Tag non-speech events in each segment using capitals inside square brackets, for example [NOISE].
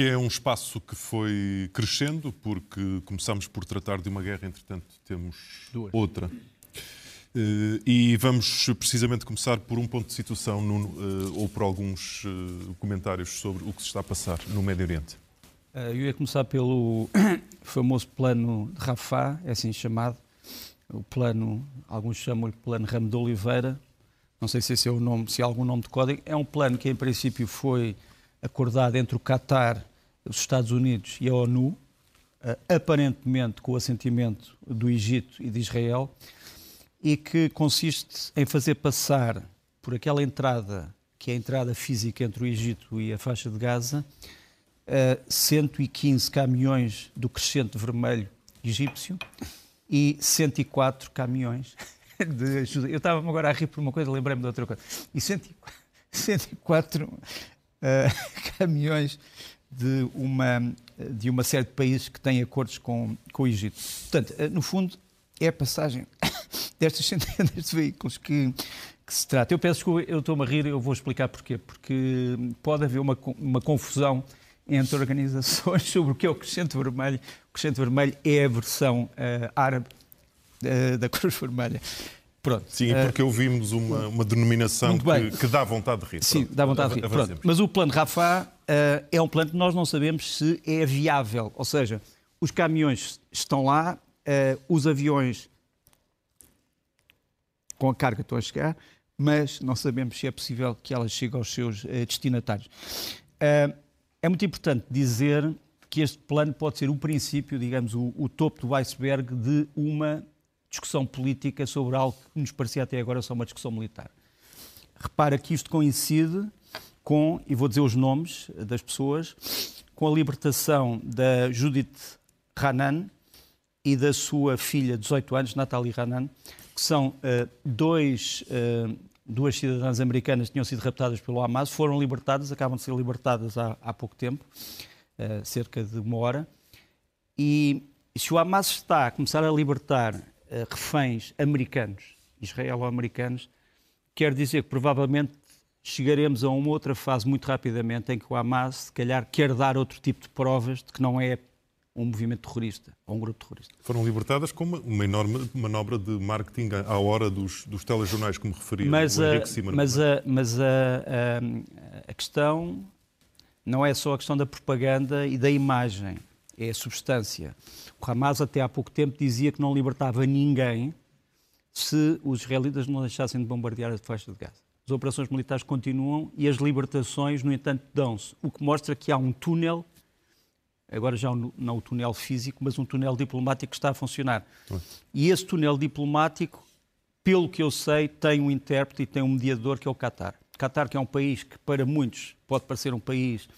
que é um espaço que foi crescendo, porque começamos por tratar de uma guerra, entretanto temos Duas. outra. Eh, E vamos precisamente começar por um ponto de situação Nuno, eh, ou por alguns eh, comentários sobre o que se está a passar no Médio Oriente. Eu ia começar pelo [COUGHS] famoso plano de Rafah, é assim chamado. O plano, alguns chamam-lhe plano Ramo de Oliveira. Não sei se esse é o nome, se há algum nome de código. É um plano que em princípio foi acordado entre o Qatar, os Estados Unidos e a ONU, eh, aparentemente com o assentimento do Egito e de Israel, e que consiste em fazer passar por aquela entrada, que é a entrada física entre o Egito e a faixa de Gaza, eh, 115 caminhões do crescente vermelho egípcio e 104 caminhões [LAUGHS] de ajuda. Eu estava agora a rir por uma coisa, lembrei-me de outra coisa. E 104, 104 [LAUGHS] eh, [LAUGHS] caminhões de uma, de uma série de países que têm acordos com, com o Egito. Portanto, eh, no fundo, é a passagem [COUGHS] destas centenas de veículos que, que se trata. Eu peço desculpa, eu estou-me a rir, eu vou explicar porquê. Porque pode haver uma, uma confusão entre organizações [LAUGHS] sobre o que é o Crescente Vermelho. O Crescente Vermelho é a versão eh, árabe eh, da Cruz Vermelha. Pronto. Sim, porque ouvimos uma, uma denominação que, que dá vontade de rir. Sim, Pronto, dá vontade de rir. Pronto. Mas o plano Rafah eh, é um plano que nós não sabemos se é viável. Ou seja, os caminhões estão lá, eh, os aviões com a carga estão a chegar, mas não sabemos se é possível que elas cheguem aos seus eh, destinatários. É muito importante dizer que este plano pode ser o princípio, digamos, o, o topo do iceberg de uma discussão política sobre algo que nos parecia até agora só uma discussão militar. Repara que isto coincide com, e vou dizer os nomes das pessoas, com a libertação da Judith Hanan e da sua filha de 18 anos, Natalie Hanan, que são eh, dois, eh, duas cidadãs americanas que tinham sido raptadas pelo Hamas, foram libertadas, acabam de ser libertadas há, há pouco tempo, eh, cerca de uma hora. E se o Hamas está a começar a libertar reféns americanos, israelo-americanos, quer dizer que provavelmente chegaremos a uma outra fase muito rapidamente em que o Hamas, se calhar, quer dar outro tipo de provas de que não é um movimento terrorista ou um grupo terrorista. Foram libertadas com uma, uma enorme manobra de marketing à hora dos, dos telejornais que me referi. Mas, o a, Henrique Simon. mas, a, mas a, a- a questão não é só a questão da propaganda e da imagem, é a substância. O Hamas até há pouco tempo dizia que não libertava ninguém se os israelitas não deixassem de bombardear a faixa de Gaza. As operações militares continuam e as libertações, no entanto, dão-se, o que mostra que há um túnel, agora já não o túnel físico, mas um túnel diplomático que está a funcionar. E esse túnel diplomático pelo que eu sei, tem um intérprete e tem um mediador que é o Qatar. Qatar, que é um país que para muitos pode parecer um país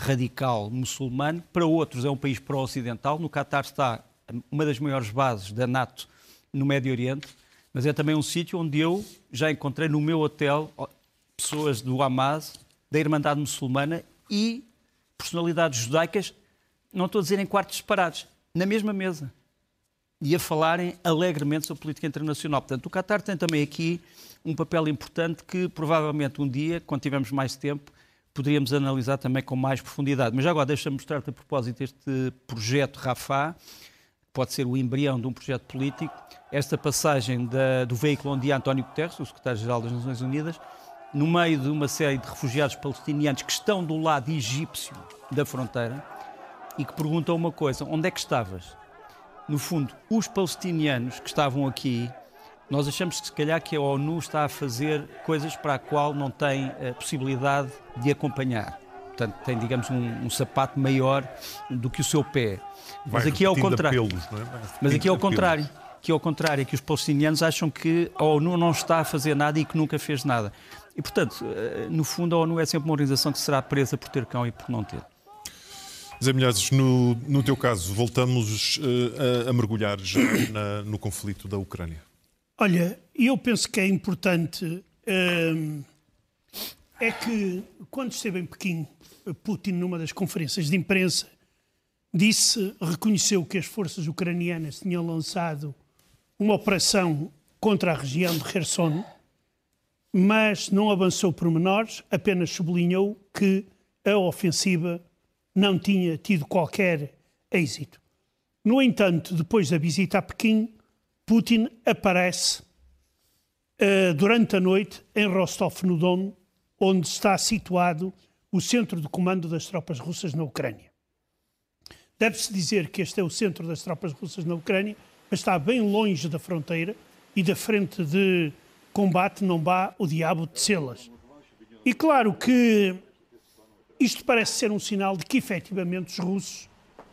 radical muçulmano, para outros é um país pró-ocidental. No Qatar está uma das maiores bases da NATO no Médio Oriente, mas é também um sítio onde eu já encontrei no meu hotel pessoas do Hamas, da Irmandade Muçulmana e personalidades judaicas, não estou a dizer em quartos separados, na mesma mesa e a falarem alegremente sobre política internacional. Portanto, o Qatar tem também aqui um papel importante que provavelmente um dia, quando tivermos mais tempo, poderíamos analisar também com mais profundidade. Mas agora deixa-me mostrar-te a propósito este projeto Rafah, que pode ser o embrião de um projeto político, esta passagem da- do veículo onde António Guterres, o secretário-geral das Nações Unidas, no meio de uma série de refugiados palestinianos que estão do lado egípcio da fronteira e que perguntam uma coisa, onde é que estavas? no fundo, os palestinianos que estavam aqui, nós achamos que se calhar que a ONU está a fazer coisas para a qual não tem a possibilidade de acompanhar. Portanto, tem, digamos, um, um sapato maior do que o seu pé. Mas Vai aqui é repetindo contrário. apelos, é? Mas aqui é apelos. contrário. Que é ao contrário, é que os palestinianos acham que a ONU não está a fazer nada e que nunca fez nada. E, portanto, eh, no fundo, a ONU é sempre uma organização que será presa por ter cão e por não ter. Zé Milhazes, no, no teu caso, voltamos uh, a, a, mergulhar já na, no conflito da Ucrânia. Olha, eu penso que é importante uh, é que quando esteve em Pequim, Putin, numa das conferências de imprensa, disse, reconheceu que as forças ucranianas tinham lançado uma operação contra a região de Kherson, mas não avançou por menores, apenas sublinhou que a ofensiva não tinha tido qualquer êxito. No entanto, depois da visita a Pequim, Putin aparece uh, durante a noite em Rostov-no-Don, onde está situado o centro de comando das tropas russas na Ucrânia. Deve-se dizer que este é o centro das tropas russas na Ucrânia, mas está bem longe da fronteira e da frente de combate não vá o diabo de selas. E claro que isto parece ser um sinal de que efetivamente os russos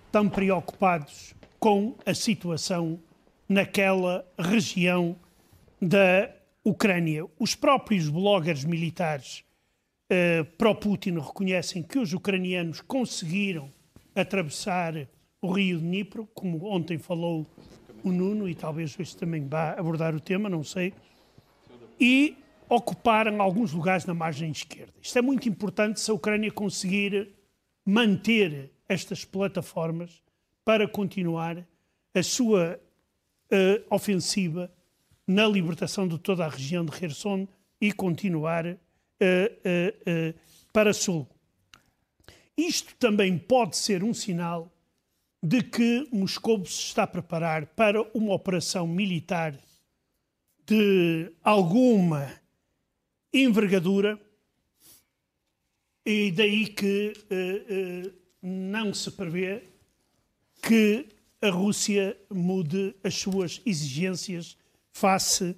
estão preocupados com a situação naquela região da Ucrânia. Os próprios bloggers militares uh, pró-Putin reconhecem que os ucranianos conseguiram atravessar o rio Dnipro, como ontem falou o Nuno, e talvez hoje também vá abordar o tema, não sei, e ocuparam alguns lugares na margem esquerda. Isto é muito importante se a Ucrânia conseguir manter estas plataformas para continuar a sua uh, ofensiva na libertação de toda a região de Kherson e continuar uh, uh, para sul. Isto também pode ser um sinal de que Moscou se está a preparar para uma operação militar de alguma envergadura, e daí que não se prevê que a Rússia mude as suas exigências face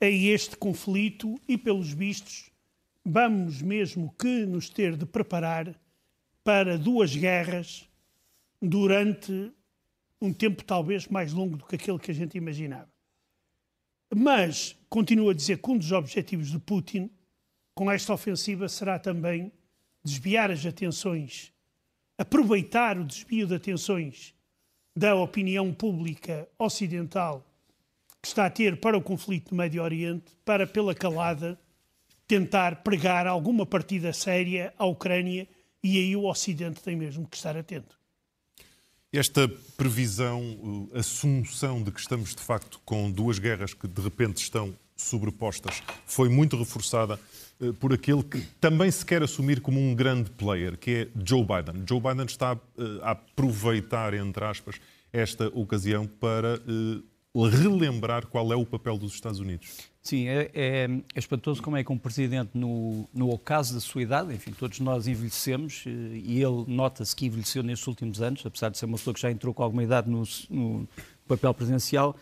a este conflito e, pelos vistos, vamos mesmo que nos ter de preparar para duas guerras durante um tempo talvez mais longo do que aquele que a gente imaginava. Mas continuo a dizer que um dos objetivos de Putin com esta ofensiva será também desviar as atenções, aproveitar o desvio de atenções da opinião pública ocidental que está a ter para o conflito no Médio Oriente, para, pela calada, tentar pregar alguma partida séria à Ucrânia e aí o Ocidente tem mesmo que estar atento. Esta previsão, assunção de que estamos de facto com duas guerras que de repente estão sobrepostas, foi muito reforçada por aquele que também se quer assumir como um grande player, que é Joe Biden. Joe Biden está eh, a aproveitar, entre aspas, esta ocasião para eh, relembrar qual é o papel dos Estados Unidos. Sim, é, é, é, espantoso como é que um presidente, no, no ocaso da sua idade, enfim, todos nós envelhecemos, eh, e ele nota-se que envelheceu nestes últimos anos, apesar de ser uma pessoa que já entrou com alguma idade no, no papel presidencial,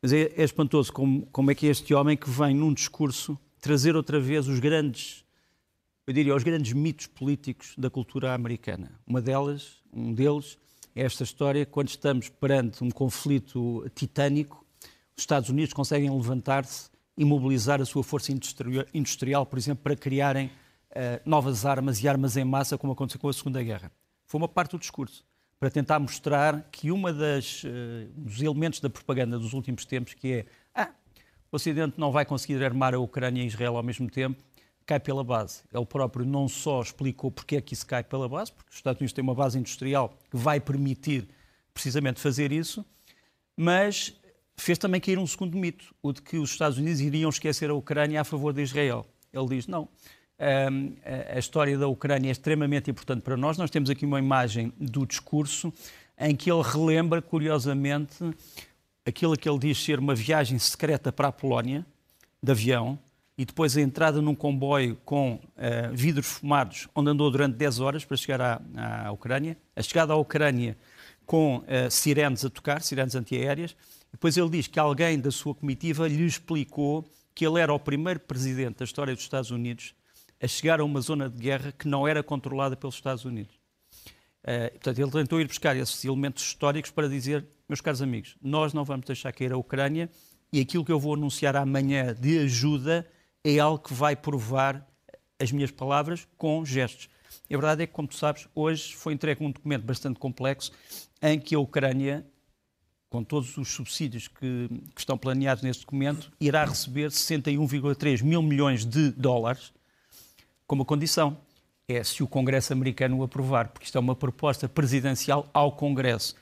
mas é, é, espantoso como, como é que este homem que vem num discurso trazer outra vez os grandes, eu diria, os grandes mitos políticos da cultura americana. Uma delas, um deles, é esta história, quando estamos perante um conflito titânico, os Estados Unidos conseguem levantar-se e mobilizar a sua força industrial, por exemplo, para criarem uh, novas armas e armas em massa, como aconteceu com a Segunda Guerra. Foi uma parte do discurso, para tentar mostrar que uma das uh, dos elementos da propaganda dos últimos tempos, que é ah, o Ocidente não vai conseguir armar a Ucrânia e Israel ao mesmo tempo, cai pela base. Ele próprio não só explicou porque é que isso cai pela base, porque os Estados Unidos têm uma base industrial que vai permitir precisamente fazer isso, mas fez também cair um segundo mito, o de que os Estados Unidos iriam esquecer a Ucrânia a favor de Israel. Ele diz: não. a história da Ucrânia é extremamente importante para nós. Nós temos aqui uma imagem do discurso em que ele relembra, curiosamente, aquilo que ele diz ser uma viagem secreta para a Polónia, de avião, e depois a entrada num comboio com uh, vidros fumados, onde andou durante 10 horas para chegar à, à Ucrânia, a chegada à Ucrânia com uh, sirenes a tocar, sirenes antiaéreas, depois ele diz que alguém da sua comitiva lhe explicou que ele era o primeiro presidente da história dos Estados Unidos a chegar a uma zona de guerra que não era controlada pelos Estados Unidos. Uh, portanto, ele tentou ir buscar esses elementos históricos para dizer, meus caros amigos, nós não vamos deixar cair a Ucrânia e aquilo que eu vou anunciar amanhã de ajuda é algo que vai provar as minhas palavras com gestos. E a verdade é que, como tu sabes, hoje foi entregue um documento bastante complexo em que a Ucrânia, com todos os subsídios que, que estão planeados neste documento, irá receber 61,3 mil milhões de dólares como condição. É se o Congresso americano o aprovar, porque isto é uma proposta presidencial ao Congresso.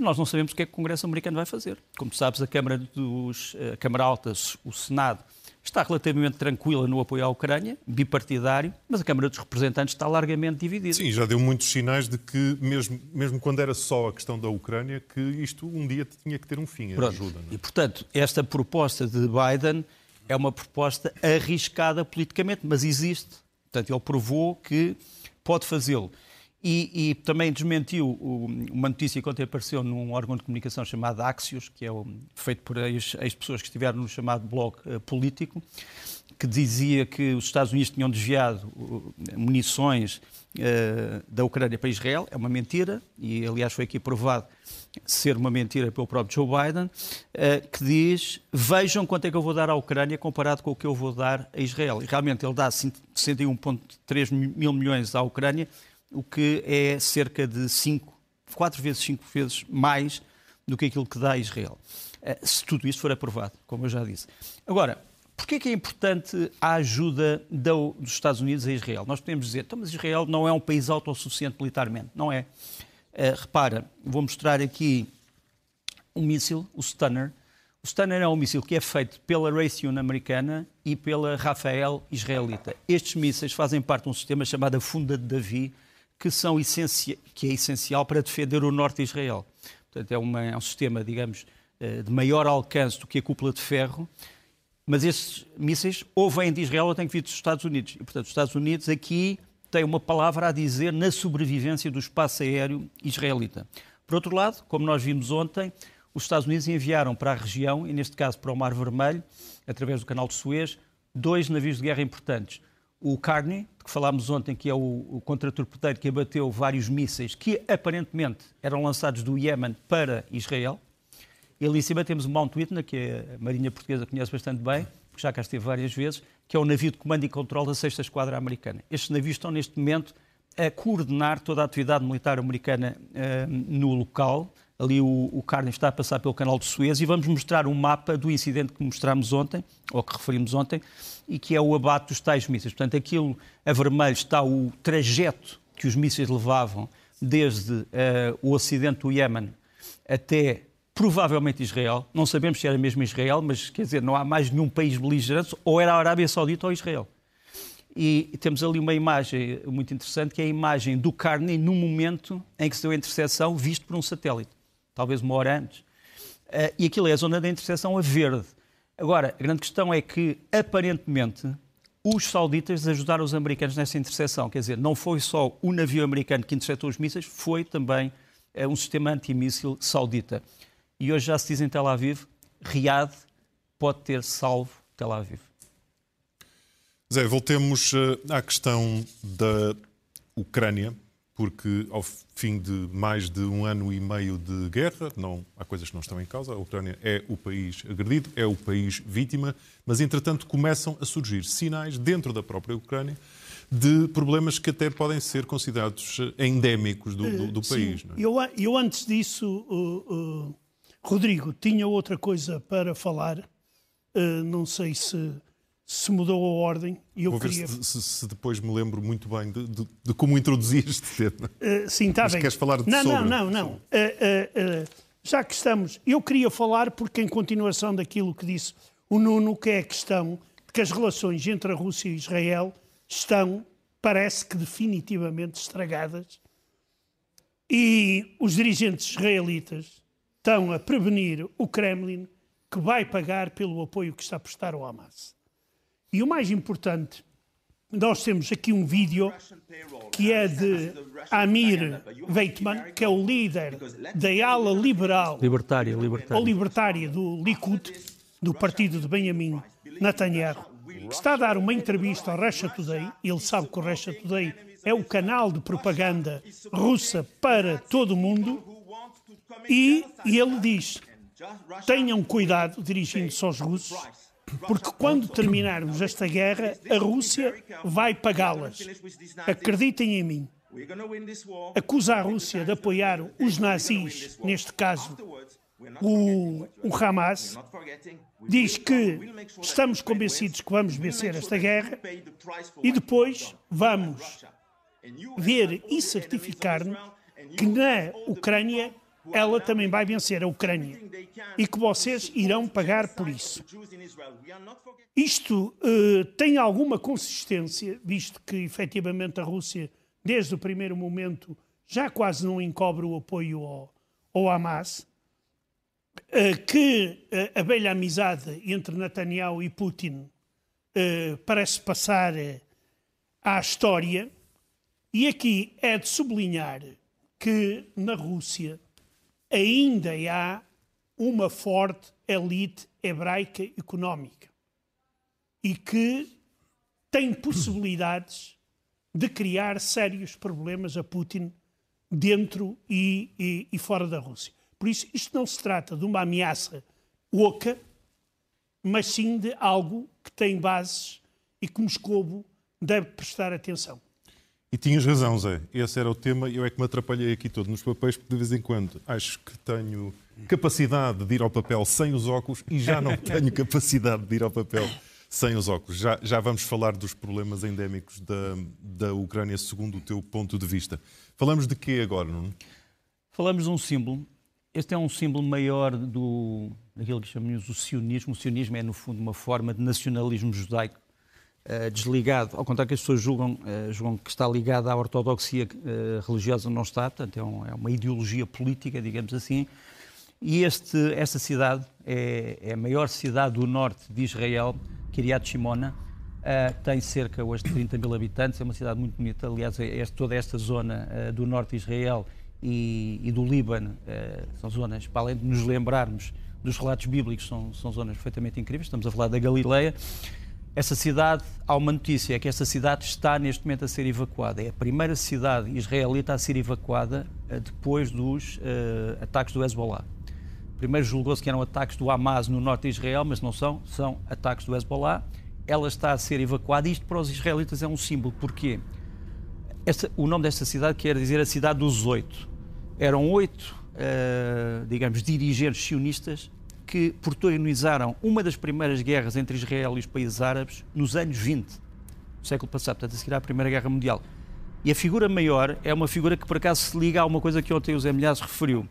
E nós não sabemos o que é que o Congresso americano vai fazer. Como sabes, a Câmara, dos, a Câmara Alta, o Senado, está relativamente tranquila no apoio à Ucrânia, bipartidário, mas a Câmara dos Representantes está largamente dividida. Sim, já deu muitos sinais de que, mesmo, mesmo quando era só a questão da Ucrânia, que isto um dia tinha que ter um fim, a ajuda. É? E, portanto, esta proposta de Biden é uma proposta arriscada politicamente, mas existe. Portanto, ele provou que pode fazê-lo. E, e, também desmentiu uma notícia que ontem apareceu num órgão de comunicação chamado Axios, que é feito por ex-pessoas que estiveram no chamado blog uh, político, que dizia que os Estados Unidos tinham desviado munições uh, da Ucrânia para Israel. É uma mentira, e aliás foi aqui provado ser uma mentira pelo próprio Joe Biden, que diz: vejam quanto é que eu vou dar à Ucrânia comparado com o que eu vou dar a Israel. E realmente ele dá 61,3 mil milhões à Ucrânia o que é cerca de 5, 4 vezes, 5 vezes mais do que aquilo que dá a Israel. Eh, se tudo isto for aprovado, como eu já disse. Agora, porquê que é importante a ajuda dos Estados Unidos a Israel? Nós podemos dizer, então, mas Israel não é um país autossuficiente militarmente. Não é. Uh, repara, vou mostrar aqui um míssil, o Stunner. O Stunner é um míssil que é feito pela Raytheon americana e pela Rafael israelita. Estes mísseis fazem parte de um sistema chamado Funda de Davi, que, são que é essencial para defender o norte de Israel. Portanto, é, uma, é um sistema, digamos, eh, de maior alcance do que a cúpula de ferro, mas esses mísseis ou vêm de Israel ou têm que vir dos Estados Unidos. E, portanto, os Estados Unidos aqui têm uma palavra a dizer na sobrevivência do espaço aéreo israelita. Por outro lado, como nós vimos ontem, os Estados Unidos enviaram para a região, e neste caso para o Mar Vermelho, através do canal de Suez, dois navios de guerra importantes o Carney, de que falámos ontem, que é o, o contratorpedeiro que abateu vários mísseis que aparentemente eram lançados do Iémen para Israel. E ali em cima temos o Mount Whitney, que a Marinha Portuguesa conhece bastante bem, porque já cá esteve várias vezes, que é o navio de comando e controle da 6 Esquadra Americana. Estes navios estão neste momento a coordenar toda a atividade militar americana uh, no local. Ali o, o Carney está a passar pelo canal de Suez e vamos mostrar um mapa do incidente que mostramos ontem, ou que referimos ontem, e que é o abate dos tais mísseis. Portanto, aquilo a vermelho está o trajeto que os mísseis levavam desde uh, o ocidente do Iémen até provavelmente Israel. Não sabemos se era mesmo Israel, mas quer dizer, não há mais nenhum país beligerante, ou era a Arábia Saudita ou Israel. E temos ali uma imagem muito interessante, que é a imagem do Carney no momento em que se deu a interseção, visto por um satélite, talvez uma hora antes. Uh, e aquilo é a zona da interseção a verde. Agora, a grande questão é que, aparentemente, os sauditas ajudaram os americanos nessa interseção. Quer dizer, não foi só o navio americano que interceptou os mísseis, foi também é, um sistema antimíssil saudita. E hoje já se diz em Tel Aviv, Riad pode ter salvo Tel Aviv. Zé, voltemos eh, à questão da Ucrânia porque ao fim de mais de um ano e meio de guerra, não, há coisas que não estão em causa, a Ucrânia é o país agredido, é o país vítima, mas entretanto começam a surgir sinais dentro da própria Ucrânia de problemas que até podem ser considerados endémicos do, do, do país. É? Eu, eu, antes disso, uh, uh, Rodrigo, tinha outra coisa para falar, uh, não sei se se mudou a ordem e eu Vou queria... ver se, se, depois me lembro muito bem de, de, de como introduzir este tema. Uh, sim, está bem. queres falar de não, sobre? Não, não, não. Uh, uh, já que estamos... Eu queria falar, porque em continuação daquilo que disse o Nuno, que é a questão de que as relações entre a Rússia e Israel estão, parece que definitivamente estragadas e os dirigentes israelitas estão a prevenir o Kremlin que vai pagar pelo apoio que está a prestar ao Hamas. E o mais importante, nós temos aqui um vídeo que é de Amir Weitman, que é o líder da ala liberal libertária, libertária. ou libertária do Likud, do partido de Benjamin Netanyahu, que está a dar uma entrevista ao Russia Today. Ele sabe que o Russia Today é o canal de propaganda russa para todo o mundo. E ele diz: tenham cuidado, dirigindo-se aos russos, porque quando terminarmos esta guerra, a Rússia vai pagá-las. Acreditem em mim. Acusa a Rússia de apoiar os nazis, neste caso o, o Hamas, diz que estamos convencidos que vamos vencer esta guerra e depois vamos ver e certificar-nos que na Ucrânia ela também vai vencer a Ucrânia e que vocês irão pagar por isso. Isto uh, tem alguma consistência, visto que efetivamente a Rússia, desde o primeiro momento, já quase não encobre o apoio ao, ao Hamas, uh, que uh, a velha amizade entre Netanyahu e Putin parece passar à história, e aqui é de sublinhar que na Rússia ainda há uma forte elite hebraica económica e que tem possibilidades de criar sérios problemas a Putin dentro e, e, e, fora da Rússia. Por isso, isto não se trata de uma ameaça oca, mas sim de algo que tem bases e que Moscovo deve prestar atenção. E tinhas razão, Zé. Esse era o tema. Eu é que me atrapalhei aqui todo nos papéis, porque de vez em quando acho que tenho capacidade de ir ao papel sem os óculos e já não [LAUGHS] tenho capacidade de ir ao papel sem os óculos. Já, já vamos falar dos problemas endémicos da, da Ucrânia, segundo o teu ponto de vista. Falamos de quê agora, Nuno? Falamos de um símbolo. Este é um símbolo maior do, daquilo que chamamos o sionismo. O sionismo é, no fundo, uma forma de nacionalismo judaico desligado, ao contrário que as pessoas julgam, uh, julgam que está ligado à ortodoxia uh, religiosa, não está, portanto é, um, é, uma ideologia política, digamos assim. E este, esta cidade é, é, a maior cidade do norte de Israel, Kiryat Shimona, tem cerca hoje de 30 mil habitantes, é uma cidade muito bonita. Aliás, é, é toda esta zona do norte de Israel e, e do Líbano são zonas, para além de nos lembrarmos dos relatos bíblicos, são, são zonas perfeitamente incríveis. Estamos a falar da Galileia. Essa cidade, há uma notícia, é que essa cidade está neste momento a ser evacuada. É a primeira cidade israelita a ser evacuada uh, depois dos uh, ataques do Hezbollah. Primeiro julgou-se que eram ataques do Hamas no norte de Israel, mas não são, são ataques do Hezbollah. Ela está a ser evacuada e isto para os israelitas é um símbolo. Porquê? O nome desta cidade quer dizer a cidade dos oito. Eram oito, uh, digamos, dirigentes sionistas que protagonizaram uma das primeiras guerras entre Israel e os países árabes nos anos 20 do século passado, portanto, a seguir à Primeira Guerra Mundial. E a figura maior é uma figura que, por acaso, se liga a uma coisa que ontem o Zé Milhares referiu.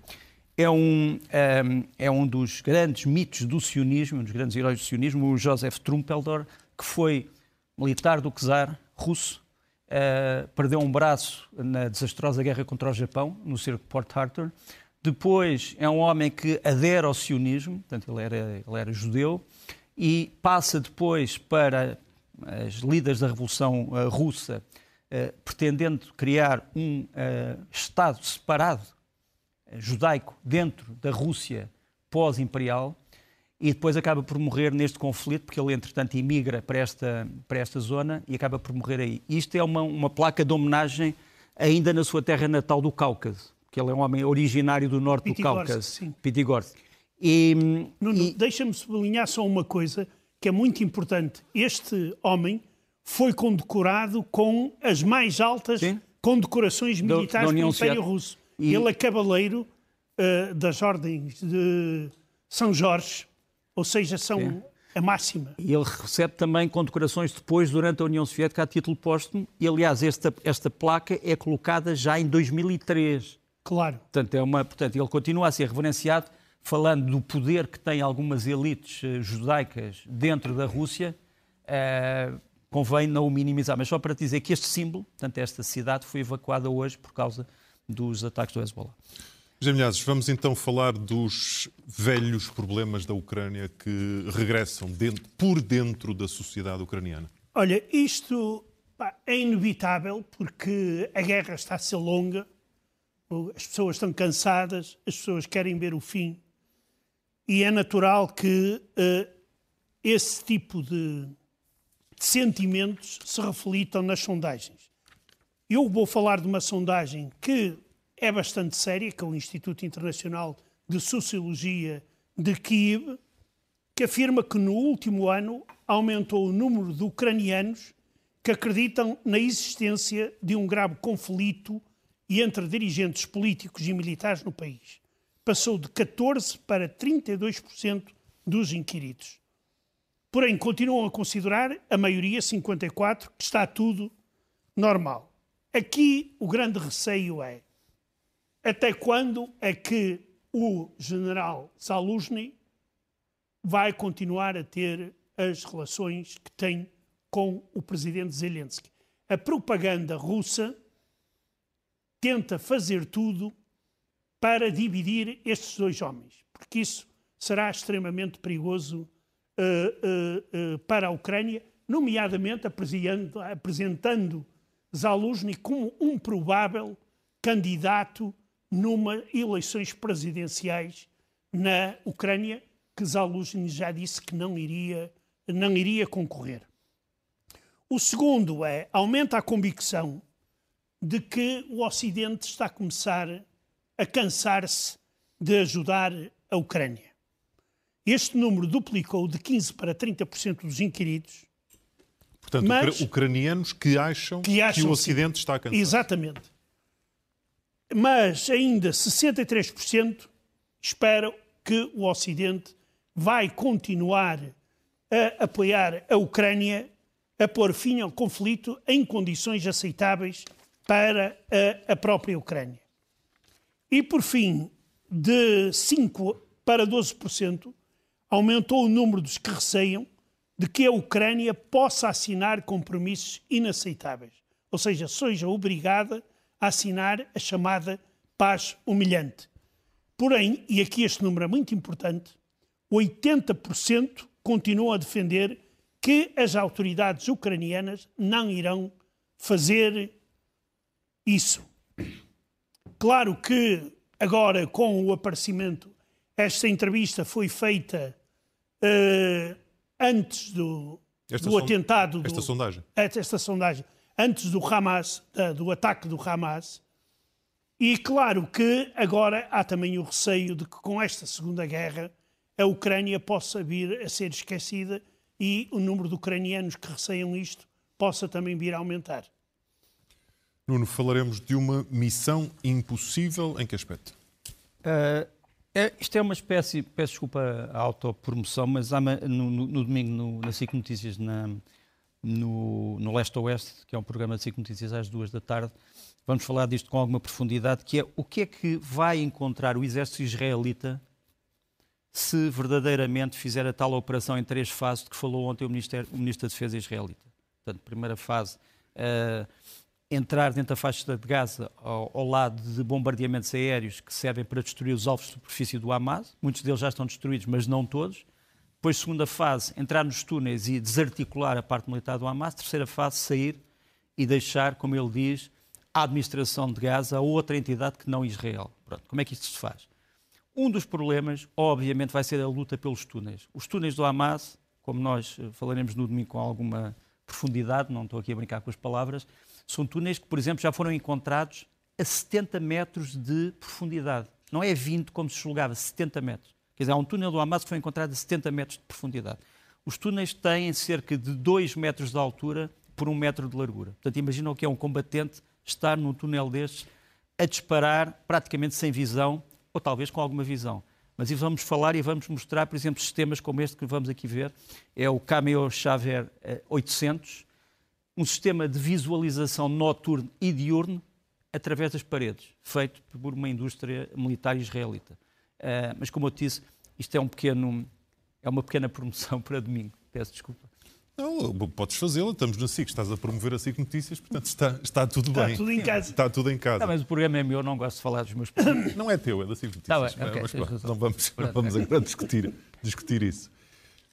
É um, um, ehm, é um dos grandes mitos do sionismo, um dos grandes heróis do sionismo, o Joseph Trumpeldor, que foi militar do czar russo, uh, perdeu um braço na desastrosa guerra contra o Japão, no cerco de Port Arthur, depois é um homem que adere ao sionismo, portanto ele era, ele era judeu, e passa depois para as líderes da Revolução uh, Russa, uh, pretendendo criar um uh, Estado separado, judaico, dentro da Rússia pós-imperial, e depois acaba por morrer neste conflito, porque ele, entretanto, imigra para esta, para esta zona e acaba por morrer aí. Isto é uma, uma placa de homenagem ainda na sua terra natal do Cáucaso que ele é um homem originário do norte do Cáucaso, Pitigorsk. E, e... deixa-me sublinhar só uma coisa que é muito importante. Este homem foi condecorado com as mais altas Sim. condecorações militares do, do Império Russo. E... Ele é cavaleiro uh, das ordens de São Jorge, ou seja, são Sim. a máxima. E ele recebe também condecorações depois, durante a União Soviética, a título póstumo. E, aliás, esta, esta placa é colocada já em 2003. Claro. Portanto, é uma, portanto, ele continua a ser reverenciado, falando do poder que têm algumas elites uh, judaicas dentro da Rússia, uh, convém não o minimizar. Mas só para dizer que este símbolo, portanto, esta cidade, foi evacuada hoje por causa dos ataques do Hezbollah. Jamilhazes, vamos então falar dos velhos problemas da Ucrânia que regressam dentro, por dentro da sociedade ucraniana. Olha, isto pá, é inevitável porque a guerra está a ser longa, as pessoas estão cansadas, as pessoas querem ver o fim. E é natural que uh, esse tipo de, de sentimentos se reflitam nas sondagens. Eu vou falar de uma sondagem que é bastante séria, que é o Instituto Internacional de Sociologia de Kiev, que afirma que no último ano aumentou o número de ucranianos que acreditam na existência de um grave conflito entre dirigentes políticos e militares no país. Passou de 14% para 32% dos inquiridos. Porém, continuam a considerar, a maioria, 54%, que está tudo normal. Aqui o grande receio é até quando é que o general Zaluzny vai continuar a ter as relações que tem com o presidente Zelensky. A propaganda russa tenta fazer tudo para dividir estes dois homens, porque isso será extremamente perigoso uh, uh, uh, para a Ucrânia, nomeadamente apresentando, Zaluzny como um provável candidato numa eleições presidenciais na Ucrânia, que Zaluzny já disse que não iria, não iria concorrer. O segundo é aumenta a convicção de que o Ocidente está a começar a cansar-se de ajudar a Ucrânia. Este número duplicou de 15% para 30% dos inquiridos. Portanto, mas, ucranianos que acham que, acham, que o Ocidente está a cansar. Exatamente. Mas ainda 63% esperam que o Ocidente vai continuar a apoiar a Ucrânia a pôr fim ao conflito em condições aceitáveis para a, a própria Ucrânia. E, por fim, de 5% para 12%, aumentou o número dos que receiam de que a Ucrânia possa assinar compromissos inaceitáveis, ou seja, seja obrigada a assinar a chamada paz humilhante. Porém, e aqui este número é muito importante, 80% continuam a defender que as autoridades ucranianas não irão fazer isso. Claro que agora, com o aparecimento, esta entrevista foi feita uh, antes do, do atentado. Esta do, sondagem. Esta sondagem. Antes do Hamas, do ataque do Hamas. E claro que agora há também o receio de que com esta Segunda Guerra a Ucrânia possa vir a ser esquecida e o número de ucranianos que receiam isto possa também vir a aumentar. Nuno, falaremos de uma missão impossível em que aspecto? Uh, é, isto é uma espécie, peço desculpa a autopromoção, mas há, no, no, no, domingo no, na SIC Notícias, na, no, no Leste Oeste, que é um programa de SIC Notícias às duas da tarde, vamos falar disto com alguma profundidade, que é o que é que vai encontrar o exército israelita se verdadeiramente fizer a tal operação em três fases de que falou ontem o, o Ministro da Defesa israelita. Portanto, primeira fase, uh, entrar dentro da faixa de Gaza ao, ao, lado de bombardeamentos aéreos que servem para destruir os alvos de superfície do Hamas. Muitos deles já estão destruídos, mas não todos. Depois, segunda fase, entrar nos túneis e desarticular a parte militar do Hamas. Terceira fase, sair e deixar, como ele diz, a administração de Gaza a outra entidade que não Israel. Pronto, como é que isto se faz? Um dos problemas, obviamente, vai ser a luta pelos túneis. Os túneis do Hamas, como nós eh, falaremos no domingo com alguma profundidade, não estou aqui a brincar com as palavras, são túneis que, por exemplo, já foram encontrados a 70 metros de profundidade. Não é 20 como se julgava, 70 metros. Quer dizer, há um túnel do Hamas que foi encontrado a 70 metros de profundidade. Os túneis têm cerca de 2 metros de altura por 1 metro de largura. Portanto, imaginam que é um combatente estar num túnel destes a disparar praticamente sem visão ou talvez com alguma visão. Mas vamos falar e vamos mostrar, por exemplo, sistemas como este que vamos aqui ver. É o Cameo Xavier 800, um sistema de visualização noturno e diurno através das paredes, feito por uma indústria militar israelita. Uh, mas, como eu disse, isto é, um pequeno, é uma pequena promoção [LAUGHS] para domingo. Peço desculpa. Não, podes fazê-la, estamos na SIC, estás a promover a SIC Notícias, portanto está, está tudo está bem. Está tudo em casa. Está tudo em casa. Não, mas o programa é meu, não gosto de falar dos meus Não é teu, é da SIC Notícias. Tá bem, okay, mas, não vamos, não vamos agora discutir, discutir isso.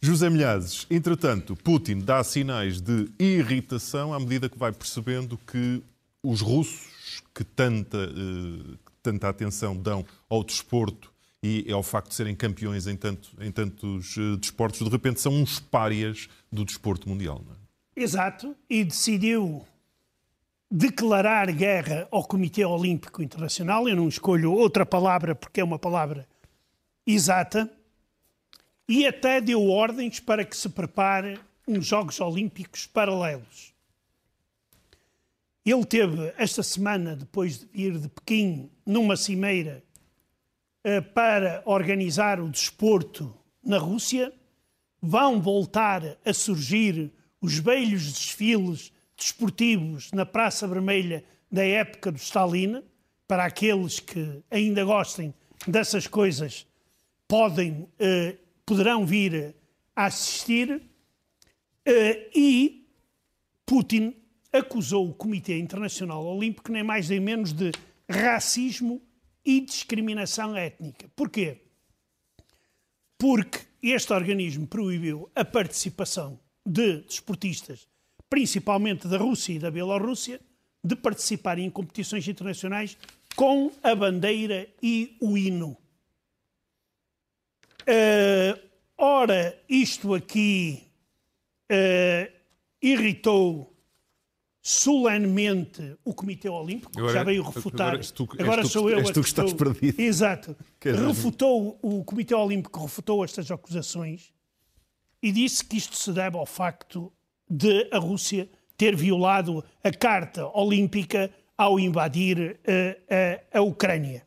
José Milhazes, entretanto, Putin dá sinais de irritação à medida que vai percebendo que os russos, que tanta, uh, tanta atenção dão ao desporto e ao facto de serem campeões em, tanto, em tantos uh, desportos, de repente são uns párias do desporto mundial. É? Exato, e decidiu declarar guerra ao Comitê Olímpico Internacional. Eu não escolho outra palavra porque é uma palavra exata. E até deu ordens para que se prepare uns Jogos Olímpicos paralelos. Ele teve esta semana, depois de vir de Pequim, numa cimeira eh, para organizar o desporto na Rússia. Vão voltar a surgir os velhos desfiles desportivos na Praça Vermelha da época do Stalin. Para aqueles que ainda gostem dessas coisas, podem, eh, poderão vir a assistir. Eh, e Putin acusou o Comitê Internacional Olímpico nem mais nem menos de racismo e discriminação étnica. Porquê? Porque este organismo proibiu a participação de desportistas, principalmente da Rússia e da Bielorrússia, de participarem em competições internacionais com a bandeira e o hino. Uh, ora, isto aqui uh, irritou solenemente o Comitê Olímpico, que já veio refutar. Agora, tu, agora tu, sou eu és tu que estás perdido. Exato. [LAUGHS] refutou, o Comitê Olímpico refutou estas acusações e disse que isto se deve ao facto de a Rússia ter violado a Carta Olímpica ao invadir uh, a, a Ucrânia.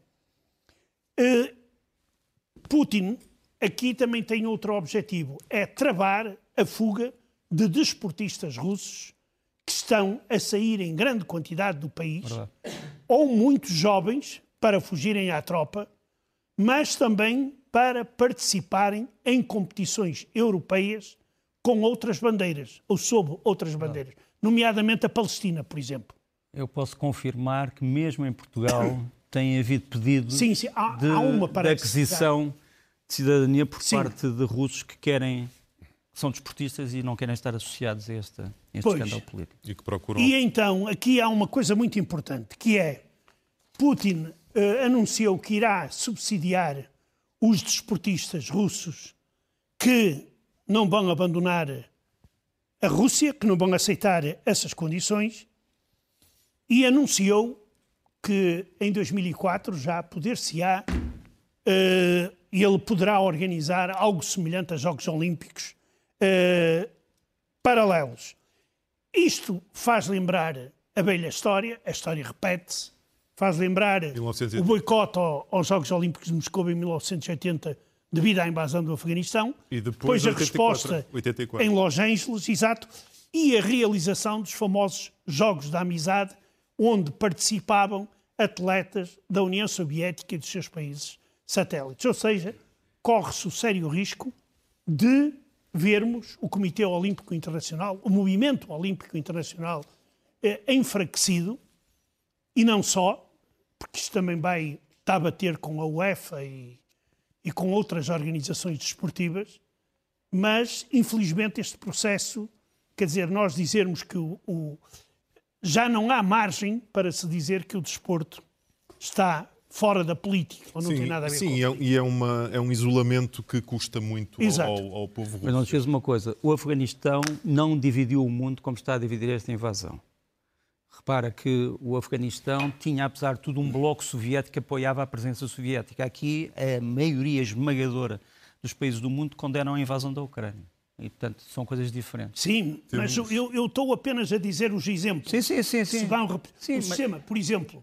Uh, Putin aqui também tem outro objetivo, é travar a fuga de desportistas russos que estão a sair em grande quantidade do país, Verdade. ou muitos jovens para fugirem à tropa, mas também para participarem em competições europeias com outras bandeiras, ou sob outras bandeiras, nomeadamente a Palestina, por exemplo. Eu posso confirmar que mesmo em Portugal [COUGHS] tem havido pedidos sim, sim. Há, de, há uma, de aquisição de cidadania por sim. parte de russos que querem são desportistas e não querem estar associados a este, a este pois. escândalo político. E que procuram. E então, aqui há uma coisa muito importante, que é Putin uh, anunciou que irá subsidiar os desportistas russos que não vão abandonar a Rússia, que não vão aceitar essas condições, e anunciou que em 2004 já poder-se-á, uh, ele poderá organizar algo semelhante a Jogos Olímpicos uh, paralelos. Isto faz lembrar a velha história, a história repete-se, faz lembrar 1980. o boicote aos Jogos Olímpicos de Moscou em 1980 devido à invasão do Afeganistão, e depois, depois a 84, resposta 84. em Los Angeles, exato, e a realização dos famosos Jogos da Amizade, onde participavam atletas da União Soviética e dos seus países satélites. Ou seja, corre-se o sério risco de vermos o Comitê Olímpico Internacional, o Movimento Olímpico Internacional eh, enfraquecido, e não só, porque isto também vai estar a bater com a UEFA e, e com outras organizações desportivas, mas infelizmente este processo, quer dizer, nós dizermos que o, o já não há margem para se dizer que o desporto está fora da política, ou não sim, tem nada a ver sim, com Sim, e é, uma, é um isolamento que custa muito ao, ao, povo russo. Mas não esqueça uma coisa, o Afeganistão não dividiu o mundo como está a dividir esta invasão. Repara que o Afeganistão tinha, apesar de tudo, um bloco soviético que apoiava a presença soviética. Aqui, a maioria esmagadora dos países do mundo condenam a invasão da Ucrânia. E, portanto, são coisas diferentes. Sim, Temos... mas eu, eu, estou apenas a dizer os exemplos. Sim, sim, sim. sim. Se vão... sim o sistema, por exemplo,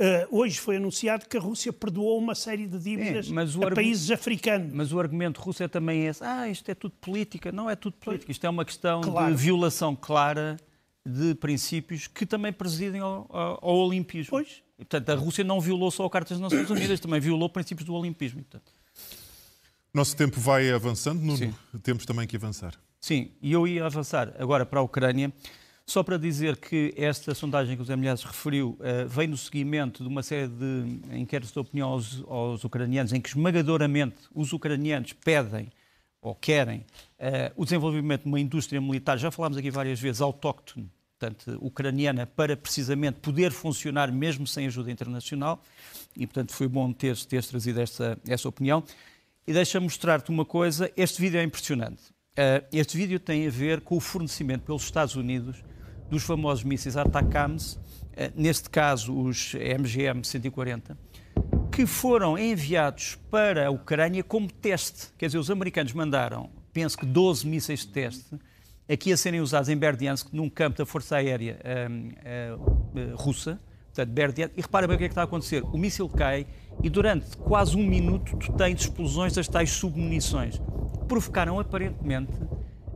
Uh, hoje foi anunciado que a Rússia perdoou uma série de dívidas é, a países africanos. Mas o argumento russo é também esse: ah, isto é tudo política. Não é tudo política. Isto é uma questão claro. de violação clara de princípios que também presidem ao, ao, ao olimpismo. Pois. E, portanto, a Rússia não violou só a Carta das Nações Unidas, também violou princípios do olimpismo. Portanto. Nosso tempo vai avançando, Nuno. Sim. Temos também que avançar. Sim, e eu ia avançar agora para a Ucrânia. Só para dizer que esta sondagem que o Zé Milhares referiu uh, vem no seguimento de uma série de inquéritos de opinião aos, aos, ucranianos, em que esmagadoramente os ucranianos pedem ou querem uh, o desenvolvimento de uma indústria militar, já falámos aqui várias vezes, autóctone, portanto, ucraniana, para precisamente poder funcionar mesmo sem ajuda internacional. E, portanto, foi bom teres, teres trazido esta, essa opinião. E deixa mostrar-te uma coisa: este vídeo é impressionante. Uh, este vídeo tem a ver com o fornecimento pelos Estados Unidos dos famosos mísseis ATACMS, eh, neste caso os MGM-140, que foram enviados para a Ucrânia como teste. Quer dizer, os americanos mandaram, penso que 12 mísseis de teste, aqui a serem usados em Berdiansk, num campo da Força Aérea hum, hum, russa, portanto, Berdiansk, e repara bem o que é que está a acontecer. O míssil cai e durante quase um minuto tu tens explosões das tais submunições. Provocaram aparentemente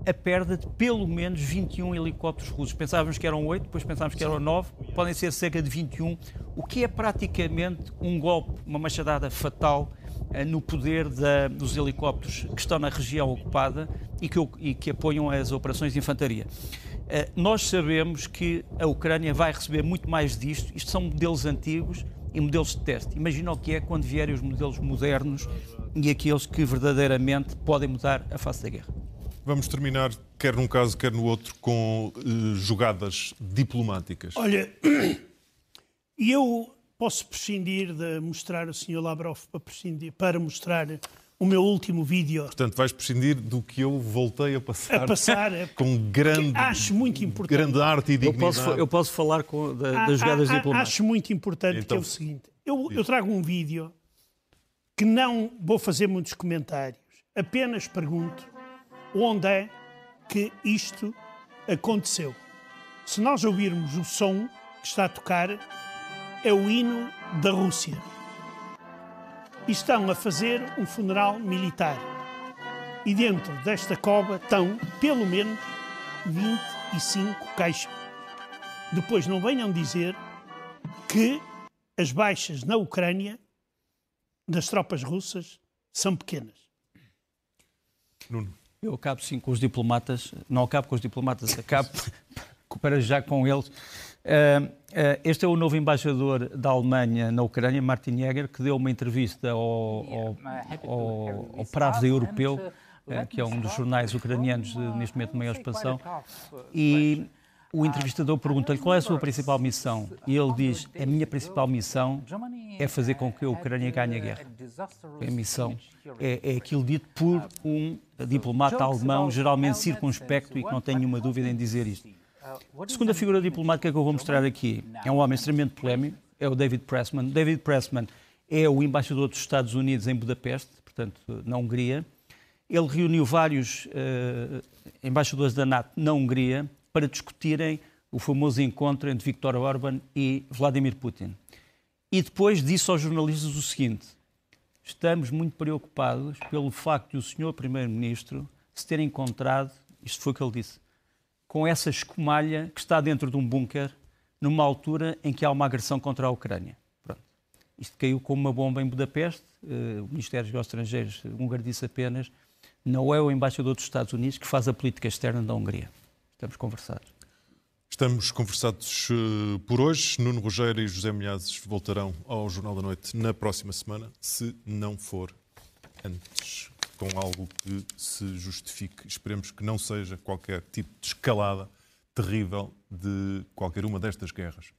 a perda de pelo menos 21 helicópteros russos. Pensávamos que eram 8, depois pensávamos que eram 9, podem ser cerca de 21, o que é praticamente um golpe, uma machadada fatal uh, no poder da, dos helicópteros que estão na região ocupada e que, e que apoiam as operações de infantaria. Uh, nós sabemos que a Ucrânia vai receber muito mais disto, isto são modelos antigos e modelos de teste. Imagina o que é quando vierem os modelos modernos e aqueles que verdadeiramente podem mudar a face da guerra. Vamos terminar, quer num caso, quer no outro, com uh, jogadas diplomáticas. Olha, [CLEARS THROAT] eu posso prescindir de mostrar o Sr. Lavrov para, prescindir, para mostrar o meu último vídeo. Portanto, vais prescindir do que eu voltei a passar. A passar. [LAUGHS] É com grande, acho muito importante. grande arte e dignidade. Eu posso, eu posso falar com, da, das jogadas a, diplomáticas. Acho muito importante então, que é o seguinte. Eu, eu trago um vídeo que não vou fazer muitos comentários. Apenas pergunto onde é que isto aconteceu. Se nós ouvirmos o som que está a tocar, é o hino da Rússia. Estão a fazer um funeral militar. E dentro desta cova estão, pelo menos, 25 caixas. Depois não venham dizer que as baixas na Ucrânia das tropas russas são pequenas. Nuno. Eu acabo sim com os diplomatas, não acabo com os diplomatas, acabo [LAUGHS] para já com eles. Uh, este é o novo embaixador da Alemanha na Ucrânia, Martin Jäger, que deu uma entrevista ao, ao, ao, ao Pravda Europeu, uh, que é um dos jornais ucranianos de, neste momento de maior expansão, e o entrevistador pergunta-lhe qual é a sua principal missão e ele diz: A minha principal missão é fazer com que a Ucrânia ganhe a guerra. A missão é, é aquilo dito por um diplomata alemão, geralmente circunspecto e que não tem nenhuma dúvida em dizer isto. A segunda figura diplomática que eu vou mostrar aqui é um homem extremamente polémico, é o David Pressman. David Pressman é o embaixador dos Estados Unidos em Budapeste, portanto, na Hungria. Ele reuniu vários uh, embaixadores da NATO na Hungria para discutirem o famoso encontro entre Viktor Orban e Vladimir Putin. E depois disse aos jornalistas o seguinte: estamos muito preocupados pelo facto de o senhor Primeiro-Ministro se ter encontrado, isto foi o que ele disse, com essa escumalha que está dentro de um bunker numa altura em que há uma agressão contra a Ucrânia. Pronto. Isto caiu como uma bomba em Budapeste. Eh, o Ministério dos Estrangeiros húngaro disse apenas não é o embaixador dos Estados Unidos que faz a política externa da Hungria. Estamos conversados. Estamos conversados uh, por hoje. Nuno Rogério e José Milhazes voltarão ao Jornal da Noite na próxima semana, se não for antes, com algo que se justifique. Esperemos que não seja qualquer tipo de escalada terrível de qualquer uma destas guerras.